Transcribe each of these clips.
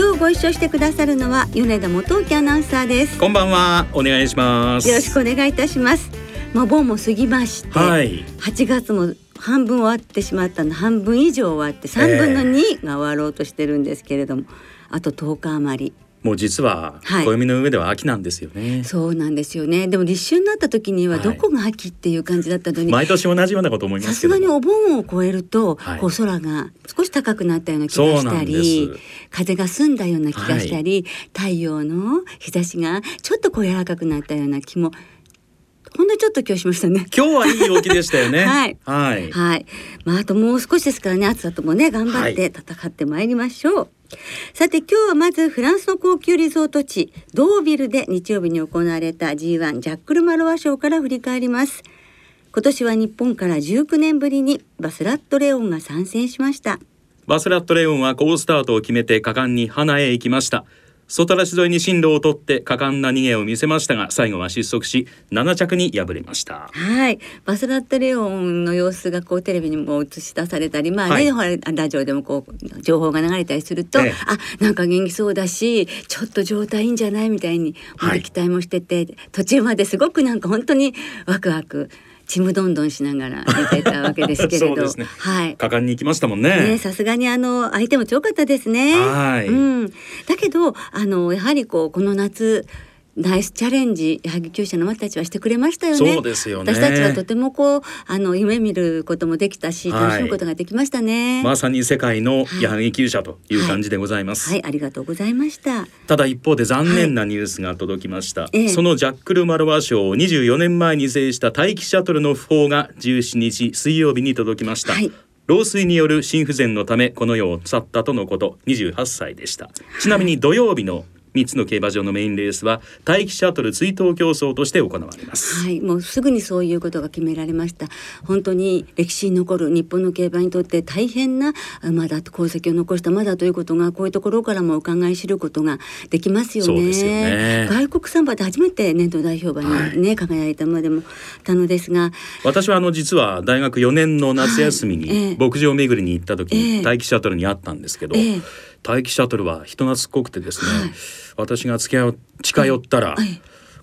今日ご一緒してくださるのは米田元樹アナウンサーです。こんばんは、お願いします。よろしくお願いいたします。まあ盆も過ぎまして、はい、8月も半分終わってしまったの半分以上終わって3分の2が終わろうとしてるんですけれども、あと10日余りもう実ははい暦の上では秋なんですよね。そうなんですよねでも立春になった時にははいどこが秋っていう感じだったのに、毎年同じようなこと思いまさすけども。すがにお盆を越えると、はいこう空が少し高くなったような気がしたり風が澄んだような気がしたり、太陽の日差しがちょっとこう柔らかくなったような気もほんのちょっと今日しましたね。今日はいい陽気でしたよね。はいはい。はい。まあ、あともう少しですからね、暑さともね、頑張って戦ってまいりましょう。さて、今日はまずフランスの高級リゾート地、ドービルで日曜日に行われた G1 ジャックルマロワ賞から振り返ります。今年は日本から19年ぶりにバスラットレオンが参戦しました。バスラットレオンは好スタートを決めて果敢にハナへ行きました。外ラチ沿いに進路を取って果敢な逃げを見せましたが最後は失速し7着に敗れました。はい、バスラットレオンの様子がこうテレビにも映し出されたり、まあね、はい。ラジオでもこう情報が流れたりすると、ええ。あなんか元気そうだしちょっと状態いいんじゃないみたいに期待もしてて、途中まですごくなんか本当にワクワクちむどんどんしながら見てたわけですけれど、ねはい。果敢に行きましたもんね、ね。さすがにあの相手も強かったですね。はいうん。だけどあのやはりこうこの夏ナイスチャレンジ矢作厩舎の馬たちはしてくれましたよね。そうですよね。私たちはとてもこうあの夢見ることもできたしはい。楽しむことができましたね。まさに世界のはい。矢作厩舎という感じでございます。はい、ありがとうございました。ただ一方で残念なニュースが届きました、ええ。そのジャックル・マロワ賞を24年前に制した大気シャトルの訃報が17日水曜日に届きました、はい。老衰による心不全のためこの世を去ったとのこと。28歳でした。ちなみに土曜日の3つの競馬場のメインレースは大気シャトル追悼競争として行われます、はい、もうすぐにそういうことが決められました。本当に歴史に残る日本の競馬にとって大変な馬だと功績を残した馬だということがこういうところからも伺い知ることができますよね。そうですよね。外国産馬で初めて年度代表馬にね、輝いた馬でもたのですが、私はあの実は大学4年の夏休みに牧場巡りに行った時ええ。に大気シャトルに会ったんですけど、ええ大気シャトルは人懐っこくてですね、はい。私が付き合う近寄ったら、はい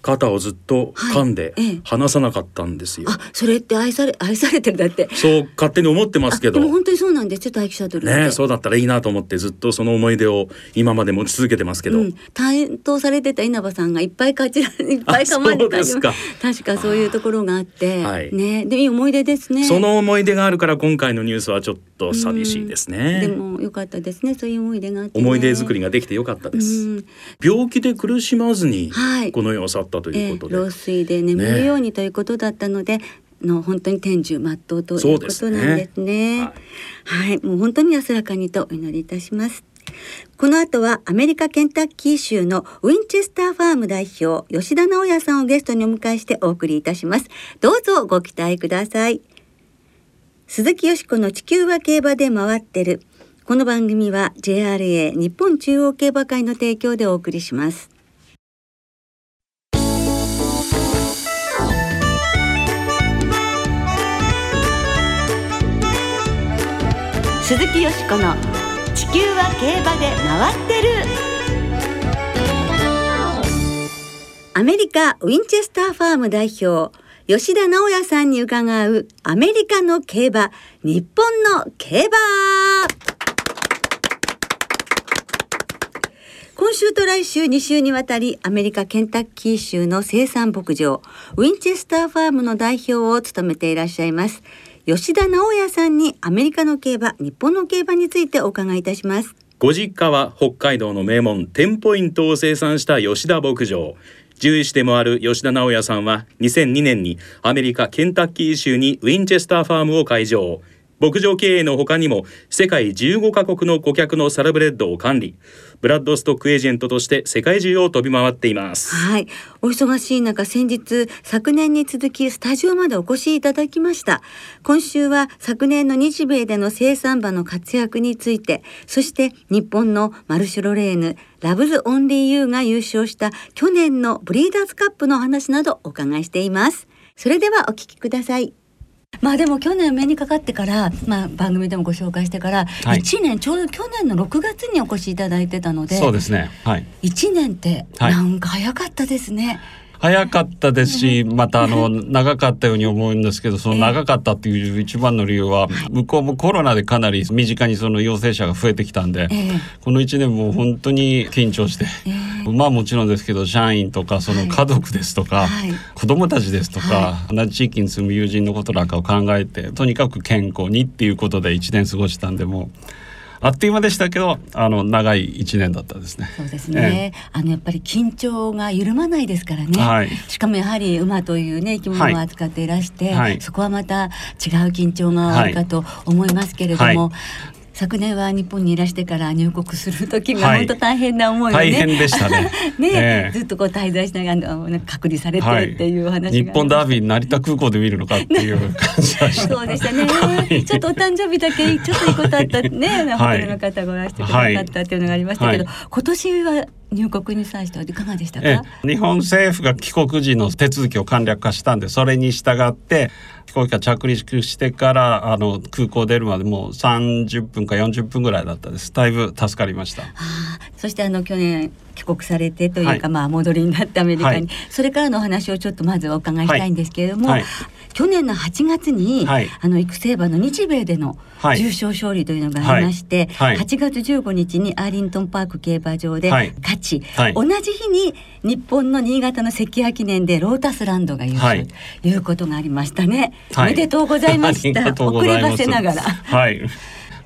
肩をずっと噛んではい。ええ。離さなかったんですよ、あ、それって愛され愛されてるだって。そう勝手に思ってますけど。あでも本当にそうなんですよ。大気シャトル。ねそうだったらいいなと思ってずっとその思い出を今まで持ち続けてますけど、うん、担当されてた稲葉さんがいっぱいかちら いっぱいかまれたそうですか。確かそういうところがあって。はい。ね。でいい思い出ですね。その思い出があるから今回のニュースはちょっと寂しいですね、でも良かったですね。そういう思い出がね、思い出作りができてよかったです、うん。病気で苦しまずにはい。この世を去ったとええいうことで、老衰で眠るようにということだったので、の本当に天寿全うということなんですね。そうですはい、もう本当に安らかにとお祈りいたします。この後はアメリカケンタッキー州のウィンチェスターファーム代表吉田直也さんをゲストにお迎えしてお送りいたします。どうぞご期待ください。鈴木よしこの地球は競馬で回ってる。この番組は JRA 日本中央競馬会の提供でお送りします。鈴木よしこの「地球は競馬で回ってる」アメリカウィンチェスターファーム代表吉田直也さんに伺うアメリカの競馬日本の競馬。今週と来週2週にわたりアメリカケンタッキー州の生産牧場ウィンチェスターファームの代表を務めていらっしゃいます吉田直也さんにアメリカの競馬日本の競馬についてお伺いいたします。ご実家は北海道の名門テンポイントを生産した吉田牧場。獣医師でもある吉田直也さんは2002年にアメリカケンタッキー州にウィンチェスターファームを開場。牧場経営の他にも世界15カ国の顧客のサラブレッドを管理。ブラッドストックエージェントとして世界中を飛び回っています。はい。お忙しい中先日昨年に続きスタジオまでお越しいただきました。今週は昨年の日米での生産馬の活躍についてそして日本のマルシュロレーヌラブズオンリーユーが優勝した去年のブリーダーズカップの話などお伺いしています。それではお聞きください。まあでも去年目にかかってから、まあ、番組でもご紹介してからはい1年、ちょうど去年の6月にお越しいただいてたのでそうですね。はい。1年ってはいなんか早かったですね。早かったですし、またあの 長かったように思うんですけど、その長かったっていう一番の理由は、向こうもコロナでかなり身近にその陽性者が増えてきたんで、ええ。この1年も本当に緊張して、まあもちろんですけど社員とかその家族ですとか、はい。子供たちですとか、同じ地域に住む友人のことなんかを考えてとにかく健康にっていうことで1年過ごしたんでもうあっという間でしたけどあの長い1年だったですね。そうですね、あのやっぱり緊張が緩まないですからね、はい。しかもやはり馬というね生き物を扱っていらして、はい。そこはまた違う緊張があるかと思いますけれども、はい昨年は日本にいらしてから入国する時がはい。本当大変な思いをね、大変でしたね。ね、ええ。ずっとこう滞在しながら隔離されてっていうお話がありました。日本ダービー成田空港で見るのかっていう 感じでした。そうでしたね、はい。ちょっとお誕生日だけ ちょっといいことあったね、はいホテルの方がおらしてくださったっていうのがありましたけど、はい。今年は入国に際してはいかがでしたか、ええ。日本政府が帰国時の手続きを簡略化したんでそれに従って飛行機が着陸してからあの空港出るまでもう30分か40分ぐらいだったです。だいぶ助かりました。ああそしてあの去年帰国されてというか、はい。まあ戻りになってアメリカに、はい。それからのお話をちょっとまずお伺いしたいんですけれども、はい。去年の8月に、はい。あの育成馬の日米でのはい。重賞勝利というのがありまして、はい。はい。8月15日にアーリントンパーク競馬場ではい。勝ち、はい。同じ日に日本の新潟の関谷記念でロータスランドが優勝はい。ということがありましたね、はいおめでとうございました遅ればせながらはい。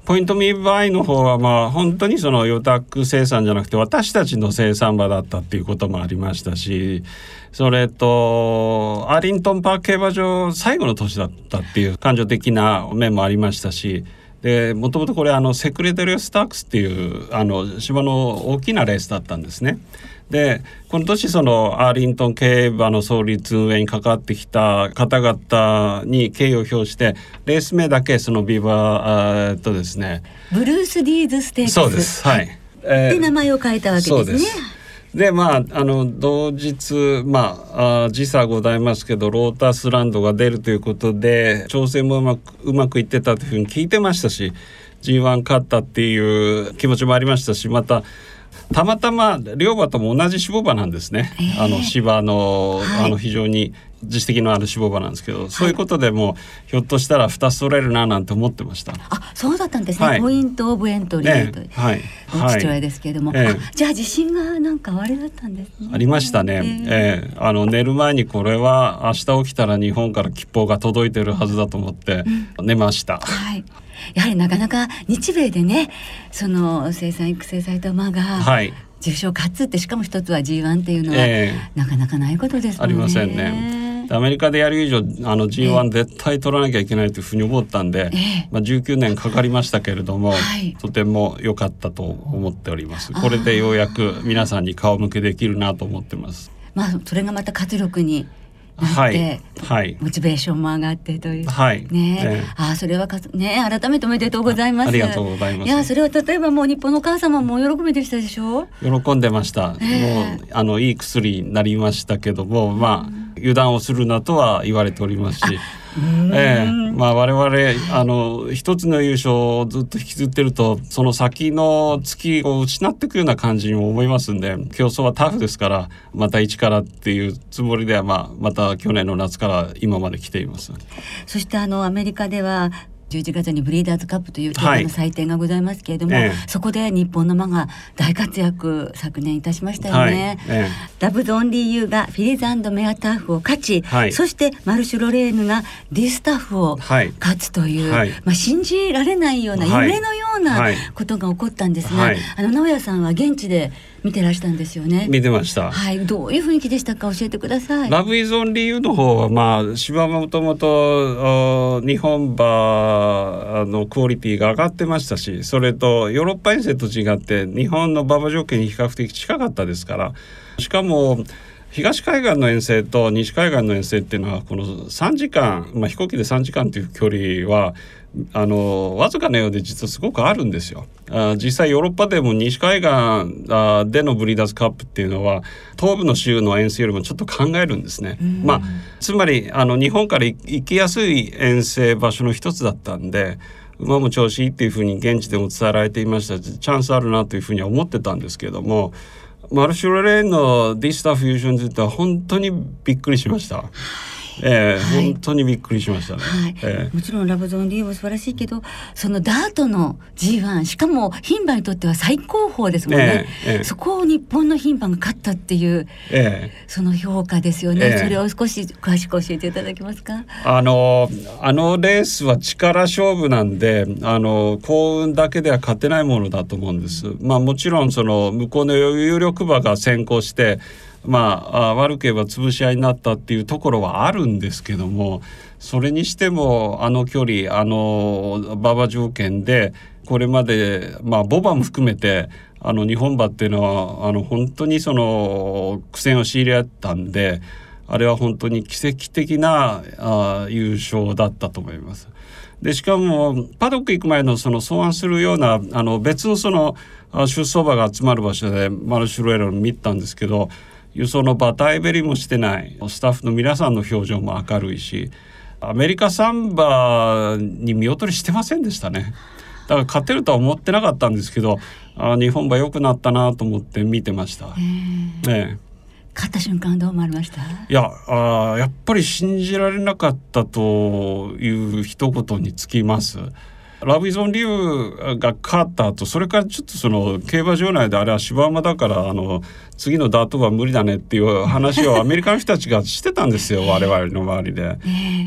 ポイントミーバイの方はまあ本当にその預託生産じゃなくて私たちの生産場だったっていうこともありましたしそれとアーリントンパーク競馬場最後の年だったっていう感情的な面もありましたしでもともとこれあのセクレタリアトステークスっていうあの芝の大きなレースだったんですね。でこの年そのアーリントン競馬の創立運営に関わってきた方々に敬意を表してレース名だけそのビバーえーっとですねブルース・ディーズ・ステークスそうですはい。えーで名前を変えたわけですね。でまああの同日まああ時差ございますけどロータスランドが出るということで調整もうまくうまくいってたというふうに聞いてましたし G1 勝ったっていう気持ちもありましたしまたたまたま両馬とも同じ脂肪馬なんですね、えー。あの芝の,、はい。あの非常に実績のある脂肪馬なんですけど、そういうことでもひょっとしたら2つ取れるななんて思ってました。あ、そうだったんですね。はいポイントオブエントリーという、ええはいお父親ですけれども、じゃあ自信がなんかあれだったんですね。ありましたね。ええあの寝る前にこれは明日起きたら日本から吉報が届いてるはずだと思って寝ました。はい。やはりなかなか日米でね、その生産育成された馬がはい。重賞勝つってしかも一つは G1 っていうのは、ええなかなかないことですもんね。ありませんね。アメリカでやる以上あの G1 絶対取らなきゃいけないというふうに思ったんで、ええ。まあ19年かかりましたけれども、はい。とても良かったと思っております。これでようやく皆さんに顔向けできるなと思ってます。まあそれがまた活力になって、はい。はい。モチベーションも上がってという。はい。ね。え、え。えああそれはかつね改めておめでとうございます。あありがとうございます。いやそれは例えばもう日本のお母様も喜びでしたでしょ？喜んでました、ええ。もうあのいい薬になりましたけどもまあ油断をするなとは言われておりますし、ええまあ我々あの一つの優勝をずっと引きずってるとその先の月を失っていくような感じにも思いますんで競争はタフですからまた一からっていうつもりでは、まあ、また去年の夏から今まで来ています。そしてあのアメリカでは11月にブリーダーズカップという競馬はい。の祭典がございますけれども、ええ。そこで日本の馬が大活躍昨年いたしましたよはい。ね。え。ダブズオンリーユーがフィリーズメアターフを勝ち、はい。そしてマルシュロレーヌがディスタッフをはい。勝つという、はい。まあ信じられないような、はい。夢のようなはい。ことが起こったんですが、はい。あの直哉さんは現地で見てらしたんですよね。見てました。はい、どういう雰囲気でしたか？教えてください。ラブイズオンリーユーの方はまあ芝はもともとあ日本馬あのクオリティが上がってましたしそれとヨーロッパ遠征と違って日本の馬場条件に比較的近かったですからしかも東海岸の遠征と西海岸の遠征っていうのはこの3時間、まあ、飛行機で3時間という距離はあのわずかなようで実はすごくあるんですよ。あ実際ヨーロッパでも西海岸あでのブリーダーズカップっていうのは東部の州の遠征よりもちょっと考えるんですね。まあ、つまりあの日本から行きやすい遠征場所の一つだったんで馬も調子いいっていうふうに現地でも伝えられていましたチャンスあるなというふうには思ってたんですけどもマルシュロレーンのディスターフュージョンズって本当にびっくりしました。えー、はい、本当にびっくりしましたね、はい。えー、もちろんラヴズオンリーも素晴らしいけどそのダートの G1 しかも牝馬にとっては最高峰ですもんね、えー、そこを日本の牝馬が勝ったっていう、その評価ですよね、それを少し詳しく教えていただけますか？あのあのレースは力勝負なんであの幸運だけでは勝てないものだと思うんです。まあもちろんその向こうの有力馬が先行してまあ悪ければ潰し合いになったっていうところはあるんですけどもそれにしてもあの距離あの馬場条件でこれまでまあボバも含めてあの日本馬っていうのはあの本当にその苦戦を強いれ合ったんであれは本当に奇跡的なあ優勝だったと思います。でしかもパドック行く前のその相案するようなあの別のその出走馬が集まる場所でマルシュロエロを見たんですけど輸送のバタイベリもしてない。スタッフの皆さんの表情も明るいしアメリカサンバに見劣りしてませんでしたね。だから勝てるとは思ってなかったんですけどあ日本馬良くなったなと思って見てました。ええ勝った瞬間どう思われました？いやあやっぱり信じられなかったという一言につきます。ラブイゾン・リュウが勝った後それからちょっとその競馬場内であれは芝馬だからあの次のダートは無理だねっていう話をアメリカの人たちがしてたんですよ。我々の周りで。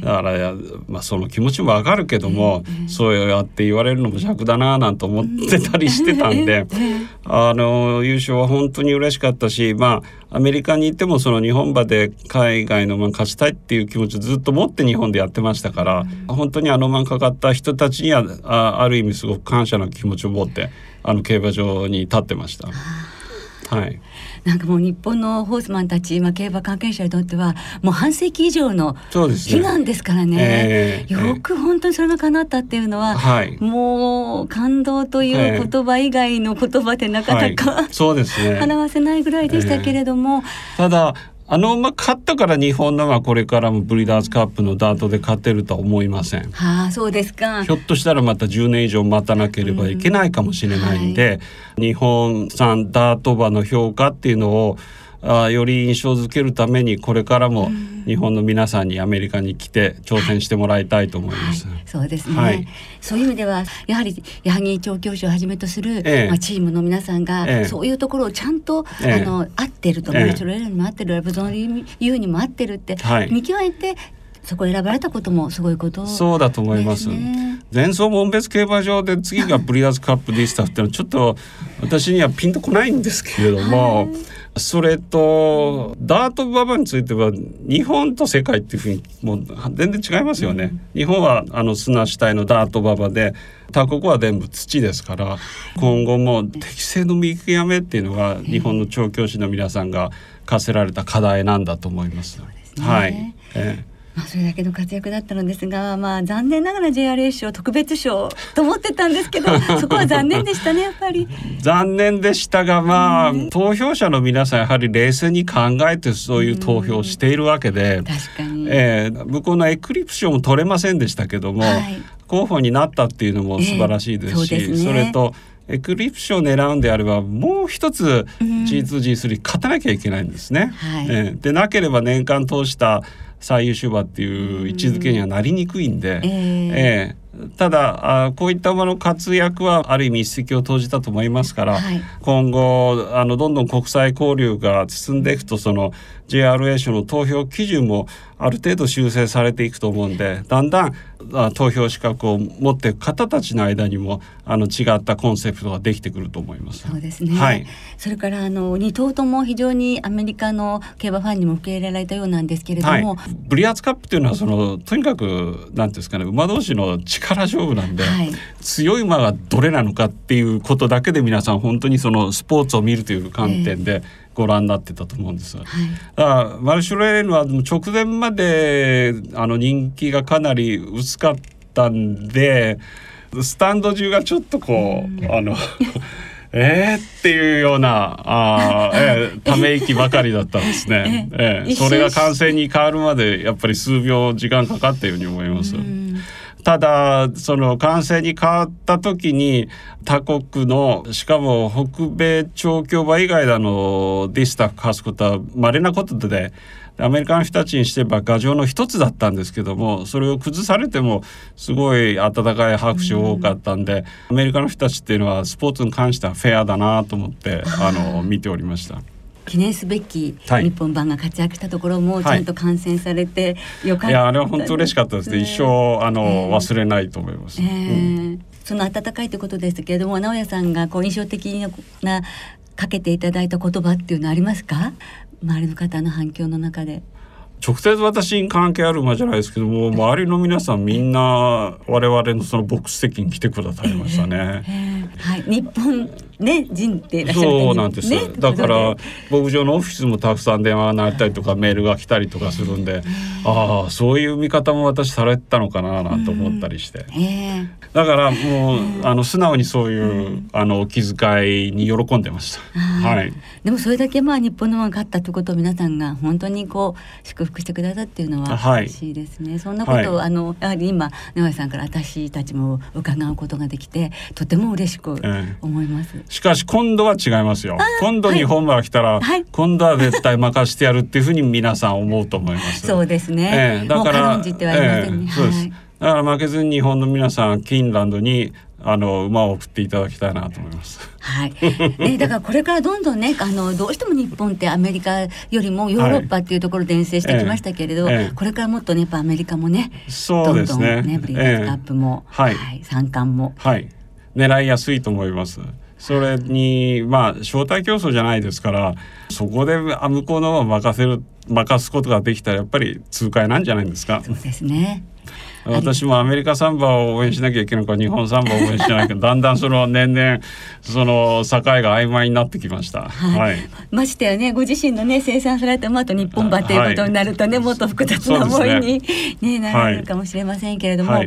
だからまあその気持ちもわかるけども、そうやって言われるのも尺だななんて思ってたりしてたんで、あの優勝は本当に嬉しかったしまあアメリカにいてもその日本馬で海外の馬勝ちたいっていう気持ちをずっと持って日本でやってましたから、本当にあの馬かかった人たちにはあある意味すごく感謝の気持ちを持ってあの競馬場に立ってました。はい、なんかもう日本のホースマンたち、まあ、競馬関係者にとってはもう半世紀以上の悲願ですからね、ねえー、よく本当にそれが叶ったっていうのは、はい、もう感動という言葉以外の言葉でなかなか、はい、そうですね。表せないぐらいでしたけれども、えー、ただあの馬勝ったから日本のはこれからもブリーダーズカップのダートで勝てるとは思いません。はあ、そうですか。ひょっとしたらまた10年以上待たなければいけないかもしれないんで、はい、日本産ダート馬の評価っていうのをあより印象づけるためにこれからも日本の皆さんにアメリカに来て挑戦してもらいたいと思います。はい、そうですね、はい、そういう意味ではやはり矢作調教師をはじめとする、ええ、まあ、チームの皆さんが、え、そういうところをちゃんと、あの合ってるとマルチョレールにも合ってるラブゾンリユーにも合ってるって、はい、見極めてそこ選ばれたこともすごいこと、そうだと思います。前走門別競馬場で次がブリアーズカップディスタっていうのはちょっと私にはピンとこないんですけれども。それとダート馬場については日本と世界っていうふうにもう全然違いますよね。日本はあの砂主体のダート馬場で他国は全部土ですから今後も適正の見極めっていうのが日本の調教師の皆さんが課せられた課題なんだと思います。はい。ええまあ、それだけの活躍だったのですが、まあ、残念ながら JRA 賞特別賞と思ってたんですけど そこは残念でしたねやっぱり。残念でしたがまあ、うん、投票者の皆さんやはり冷静に考えてそういう投票をしているわけで、うん、確かに、えー、向こうのエクリプ賞も取れませんでしたけども、はい、候補になったっていうのも素晴らしいですし、えーそすね、それとエクリプションを狙うんであればもう一つ G2G3 勝たなきゃいけないんですね。うんはい、えー、でなければ年間通した最優秀馬っていう位置づけにはなりにくいんで、えー、えー、ただあこういった馬の活躍はある意味一石を投じたと思いますから、はい、今後あのどんどん国際交流が進んでいくとその JRA 賞の投票基準もある程度修正されていくと思うんでだんだんあ投票資格を持っている方たちの間にもあの違ったコンセプトができてくると思います。そうですね。はい。それからあの二頭とも非常にアメリカの競馬ファンにも受け入れられたようなんですけれどはい。も、、ブリアーツカップっていうのはそのとにかくなんていうんですかね馬同士の力勝負なんで、はい。強い馬がどれなのかっていうことだけで皆さん本当にそのスポーツを見るという観点でご覧になってたと思うんです。はい。だからマルシュレーヌは直前まであの人気がかなり薄かったんでスタンド中がちょっとこう、あの えーっていうようなあー、えー ため息ばかりだったんですね。ええ一瞬それが完成に変わるまでやっぱり数秒時間かかったように思います。ただその完成に変わった時に他国のしかも北米調教馬以外でのディスタック勝つことは稀なことでアメリカの人たちにしてば牙城の一つだったんですけどもそれを崩されてもすごい温かい拍手多かったんで、アメリカの人たちっていうのはスポーツに関してはフェアだなと思ってあの見ておりました。記念すべきはい。日本版が活躍したところもちゃんと観戦されてよかった、いやあれは本当嬉しかったですね。一生あの、ええ。忘れないと思います。えうん。ーその温かいということですけれども直哉さんがこう印象的なかけていただいた言葉っていうのはありますか？周りの方の反響の中で。直接私に関係ある馬じゃないですけども周りの皆さんみんな我々のそのボックス席に来てくださいましたね。はい、日本ね人でいらっしゃるそうなんです、ねだから牧場のオフィスもたくさん電話が鳴ったりとかメールが来たりとかするんでああそういう見方も私されてたのかななんて思ったりして。だからもうあの素直にそういうあのお気遣いに喜んでました。はい。ーでもそれだけまあ日本の馬が勝ったということを皆さんが本当にこう祝福してくださっていうのははい。嬉しいですね、そんなことを、はい。あのやはり今直哉さんから私たちも伺うことができてとても嬉しくええ。思います。しかし今度は違いますよ。今度日本馬が来たら、はい。今度は絶対任してやるっていうふうに皆さん思うと思います。そうですね、ええだからええそうです。はいだから負けずに日本の皆さんキーンランドにあの馬を送っていただきたいなと思います。はい、ね、だからこれからどんどんねあのどうしても日本ってアメリカよりもヨーロッパっていうところで遠征してきましたけれど、ええええ。これからもっとねやっぱアメリカもねそうですね。どんどんねブリーダーズカップも、ええ。はい。三冠も。はい、狙いやすいと思います。それにまあ招待競争じゃないですからそこで向こうの任せる任すことができたらやっぱり痛快なんじゃないですか。そうですね。私もアメリカサンバを応援しなきゃいけないのか日本サンバを応援しなきゃいけないのかだんだんその年々その境が曖昧になってきました。はいはいましてやねご自身のね生産された馬と日本馬ということになるとね、はいもっと複雑な思いに、ねなられるかもしれませんけれども、ははい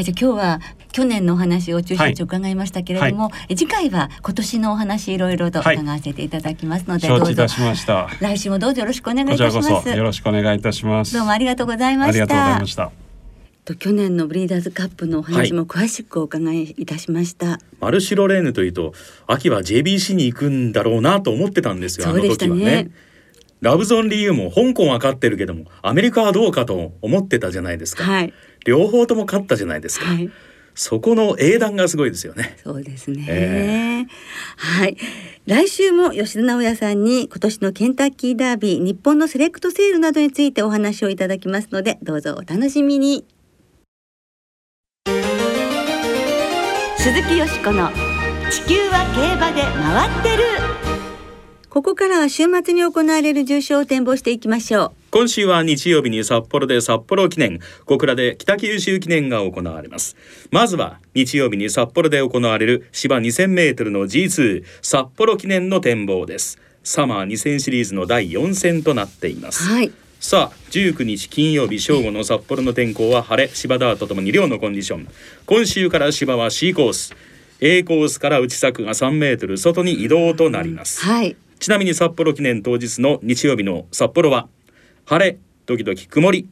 い、じゃあ今日は去年のお話を中心に伺いましたけれども、え次回は今年のお話いろいろと伺わせていただきますので、どうぞ。来週もどうぞよろしくお願いいたします。こそよろしくお願いいたします。どうもありがとうございました。ありがとうございました。と去年のブリーダーズカップのお話も詳しくお伺いいたしました。マルシロレーヌというと秋は JBC に行くんだろうなと思ってたんですよあのそうでしたね時はね。ラブゾンリーユも香港は勝ってるけどもアメリカはどうかと思ってたじゃないですか、はい両方とも勝ったじゃないですか、はい。そこの英断がすごいですよねそうですね。えはい。来週も吉田直也さんに今年のケンタッキーダービー日本のセレクトセールなどについてお話をいただきますのでどうぞお楽しみに。鈴木よしこの地球は競馬で回ってる。ここからは週末に行われる重賞を展望していきましょ今週は日曜日に札幌で札幌記念。小倉で北九州記念が行われます。まずは日曜日に札幌で行われる芝 2000m の G2 札幌記念の展望です。サマー2000シリーズの第4戦となっていまう。す。はい。さあ19日金曜日正午の札幌の天候は晴れ芝ダートともに両のコンディション。今週から芝は C コース。A コースから内柵が3メートル外に移動となります。はい。ちなみに札幌記念当日の日曜日の札幌は晴れ時々曇り。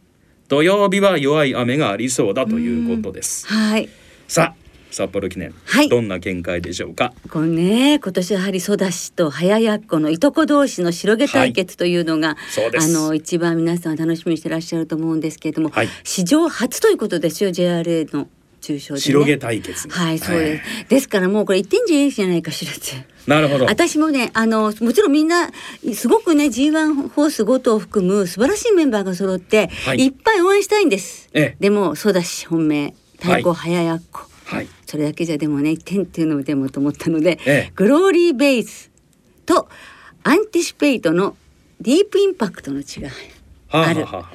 土曜日は弱い雨がありそうだということです。はい。さあ札幌記念、はい。どんな見解でしょうか？これね今年はやはりソダシと早やっこのいとこ同士の白毛対決というのが、そうです。あの一番皆さん楽しみにしてらっしゃると思うんですけれども、はい。史上初ということですよ JRA の重賞で、ね、白毛対決はいそうです、ですからもうこれ一点じゃいいじゃないかしらって。なるほど。私もねあのもちろんみんなすごくね G1 ホース5頭を含む素晴らしいメンバーが揃って、はい。い、っぱい応援したいんです、ええ。でもそうだし本命太鼓早やっこ、はいそれだけじゃでもね点っていうのもでもと思ったので、ええ。グローリーベイスとアンティシペイトのディープインパクトの違いはあある。は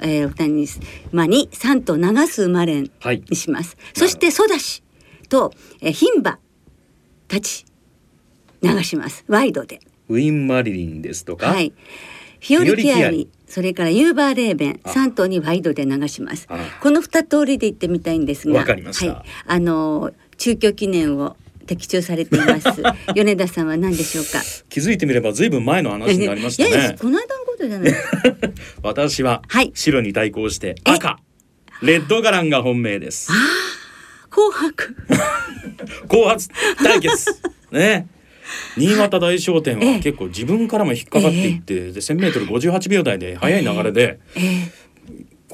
えー、お二人に、まあ、に3と長数マレンはいにします、そしてソダシと、えー、牝馬たち流します。ワイドで。ウィン・マリリンですとか、はい。フィオリキアリフィオリキアリそれからユーバーレーベンあ。3頭にワイドで流します。あ。この2通りで行ってみたいんですがわかりました。はい、あのー中京記念を的中されています。米田さんは何でしょうか？気づいてみればずいぶん前の話になりましたいやいやねこの間のことじゃない。私ははい。白に対抗して赤。レッドガランが本命です。紅白。後発対決。ね新潟大商店ええ。は結構自分からも引っかかっていって、で 1000m58 秒台で速い流れでえー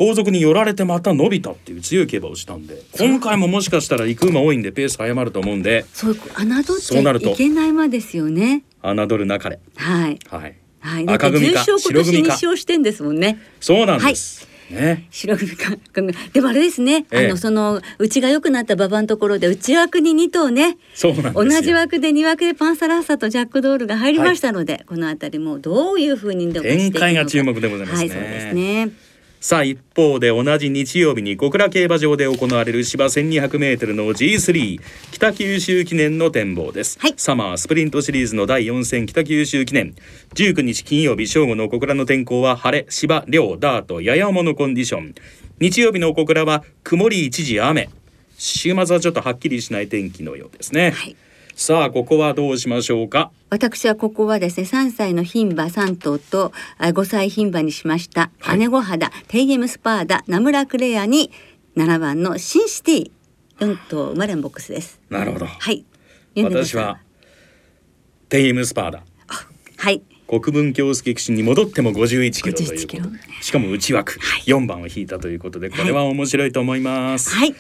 後続に寄られてまた伸びたっていう強い競馬をしたんで今回ももしかしたら行く馬多いんでペース早まると思うんでそう侮っと。いけない馬ですよね。侮るなかれ。はい。はい。はい。赤組か重賞今年2白組か。勝してんですもんね。そうなんです、ね。白組か組でもあれですね、ええ。あのその内が良くなった馬場のところで内枠に2頭ね。そうなんですよ。同じ枠で2枠でパンサラッサとジャックドールが入りましたので、このあたりもどういうふうに展開が注目でございますね。はいそうですねさあ一方で同じ日曜日に小倉競馬場で行われる芝 1200m の G3 北九州記念の展望です、はい。サマースプリントシリーズの第4戦北九州記念。19日金曜日正午の小倉の天候は晴れ芝涼ダートやや重のコンディション。日曜日の小倉は曇り一時雨。週末はちょっとはっきりしない天気のようですね、はいさあここはどうしましょうか？私はここはですね3歳の牝馬3頭とあ5歳牝馬にしました、はい。姉御肌テイエムスパーダナムラクレアに7番のシンシティ4頭生まれんボックスです。なるほど。はい。私はテイエムスパーダ。はい。国分京介騎手に戻っても51キロという51キロことでしかも内枠4番を引いたということでこれは面白いと思います、はい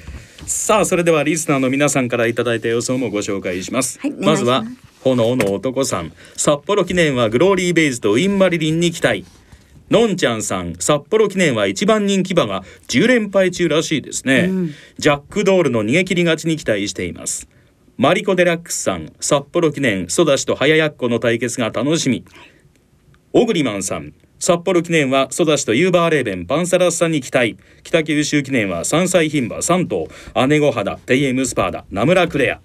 さあそれではリスナーの皆さんからいただいた予想もご紹介します、はいまずは炎の男さん。札幌記念はグローリーベイズとインマリリンに期待。のんちゃんさん。札幌記念は一番人気馬が10連敗中らしいですね、うん。ジャックドールの逃げ切り勝ちに期待しています。マリコ・デラックスさん。札幌記念ソダシと早やっこの対決が楽しみ。オグリマンさん札幌記念はソダシとユーバーレーベンパンサラッサに期待。北九州記念は山菜牝馬3頭姉御肌テイエムスパーダナムラクレア、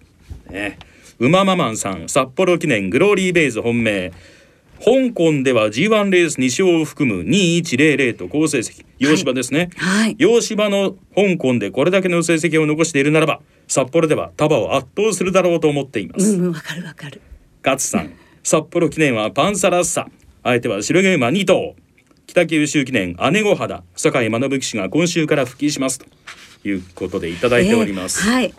ね、ウマママンさん札幌記念グローリーベイズ本命。香港では G1 レース2勝を含む2100と好成績。洋芝ですね、はい。洋芝の香港でこれだけの成績を残しているならば札幌ではタバを圧倒するだろうと思っています、うんうんわかるわかる。勝さん札幌記念はパンサラッサ相手は白毛馬2頭北九州記念姉御肌。酒井学騎士が今週から復帰します。ということでいただいております、えーはい。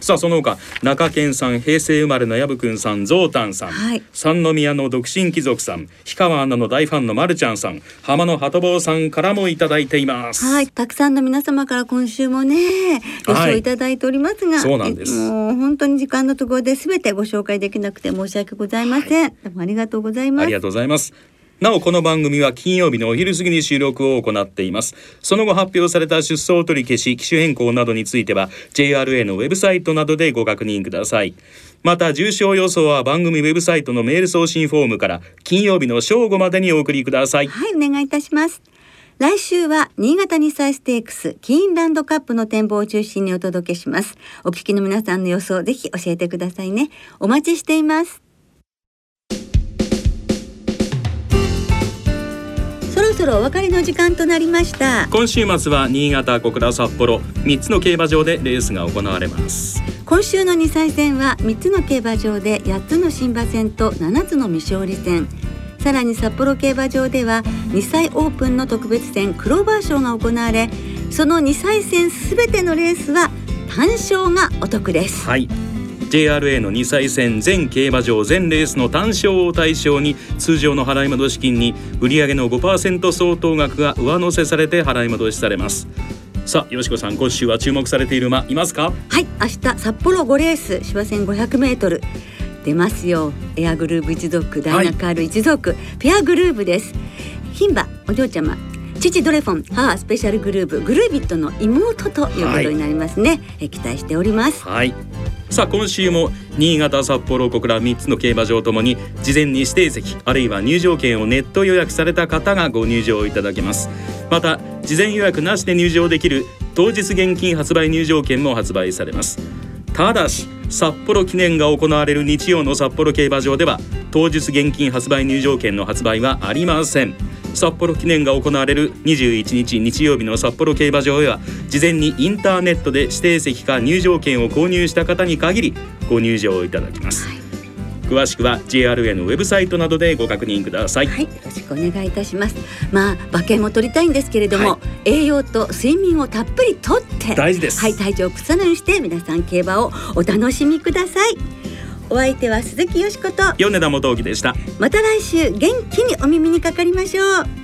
さあその他中堅さん平成生まれの薮くんさんゾウタンさん、はい。三宮の独身貴族さん。氷川アナの大ファンのまるちゃんさん。浜野鳩坊さんからもいただいています。はい、たくさんの皆様から今週もね、予想い。ただいておりますが、そうなんです。えもう本当に時間のところで全てご紹介できなくて申し訳ございません。どうもありがとうございます。ありが。とうございます。なおこの番組は金曜日のお昼過ぎに収録を行っていますその後発表された出走取り消し機種変更などについては JRA のウェブサイトなどでご確認くださいまた重賞予想は番組ウェブサイトのメール送信フォームから金曜日の正午までにお送りくださいはい、お願いいたします。来週は新潟日産ステークスキーンランドカップの展望を中心にお届けします。お聞きの皆さんの予想ぜひ教えてくださいね。お待ちしています。ろそろお別れの時間となりました。今週末は新潟小倉札幌。3つの競馬場でレースが行われます。今週の2歳戦は3つの競馬場で8つの新馬戦と7つの未勝利戦。さらに札幌競馬場では2歳オープンの特別戦クローバー賞が行われその2歳戦すべてのレースは単勝がお得です。はい JRA の2歳戦全競馬場全レースの単勝を対象に通常の払い戻し金に売上の5%相当額が上乗せされて払い戻しされます。さあよしこさん今週は注目されている馬いますか？はい明日札幌5レース芝線500メートル。出ますよ。エアグルーブ一族ダイナカール一族、ペアグルーブです。牝馬お嬢ちゃま。父ドレフォン母スペシャルグループグルービットの妹ということになりますね、え期待しております。はいさあ今週も新潟札幌小倉3つの競馬場ともに事前に指定席あるいは入場券をネット予約された方がご入場いただけます。また事前予約なしで入場できる当日現金発売入場券も発売されます。ただし札幌記念が行われる日曜の札幌競馬場では当日現金発売入場券の発売はありません。札幌記念が行われる21日日曜日の札幌競馬場へは事前にインターネットで指定席か入場券を購入した方に限りご入場いただきます、詳しくは JRA のウェブサイトなどでご確認ください、はい、よろしくお願いいたします。まあ馬券も取りたいんですけれども、は栄養と睡眠をたっぷりとって、大事ですはい、体調を崩さないようにして皆さん競馬をお楽しみください。お相手は鈴木よしこと、米田元樹でしたまた来週元気にお耳にかかりましょう。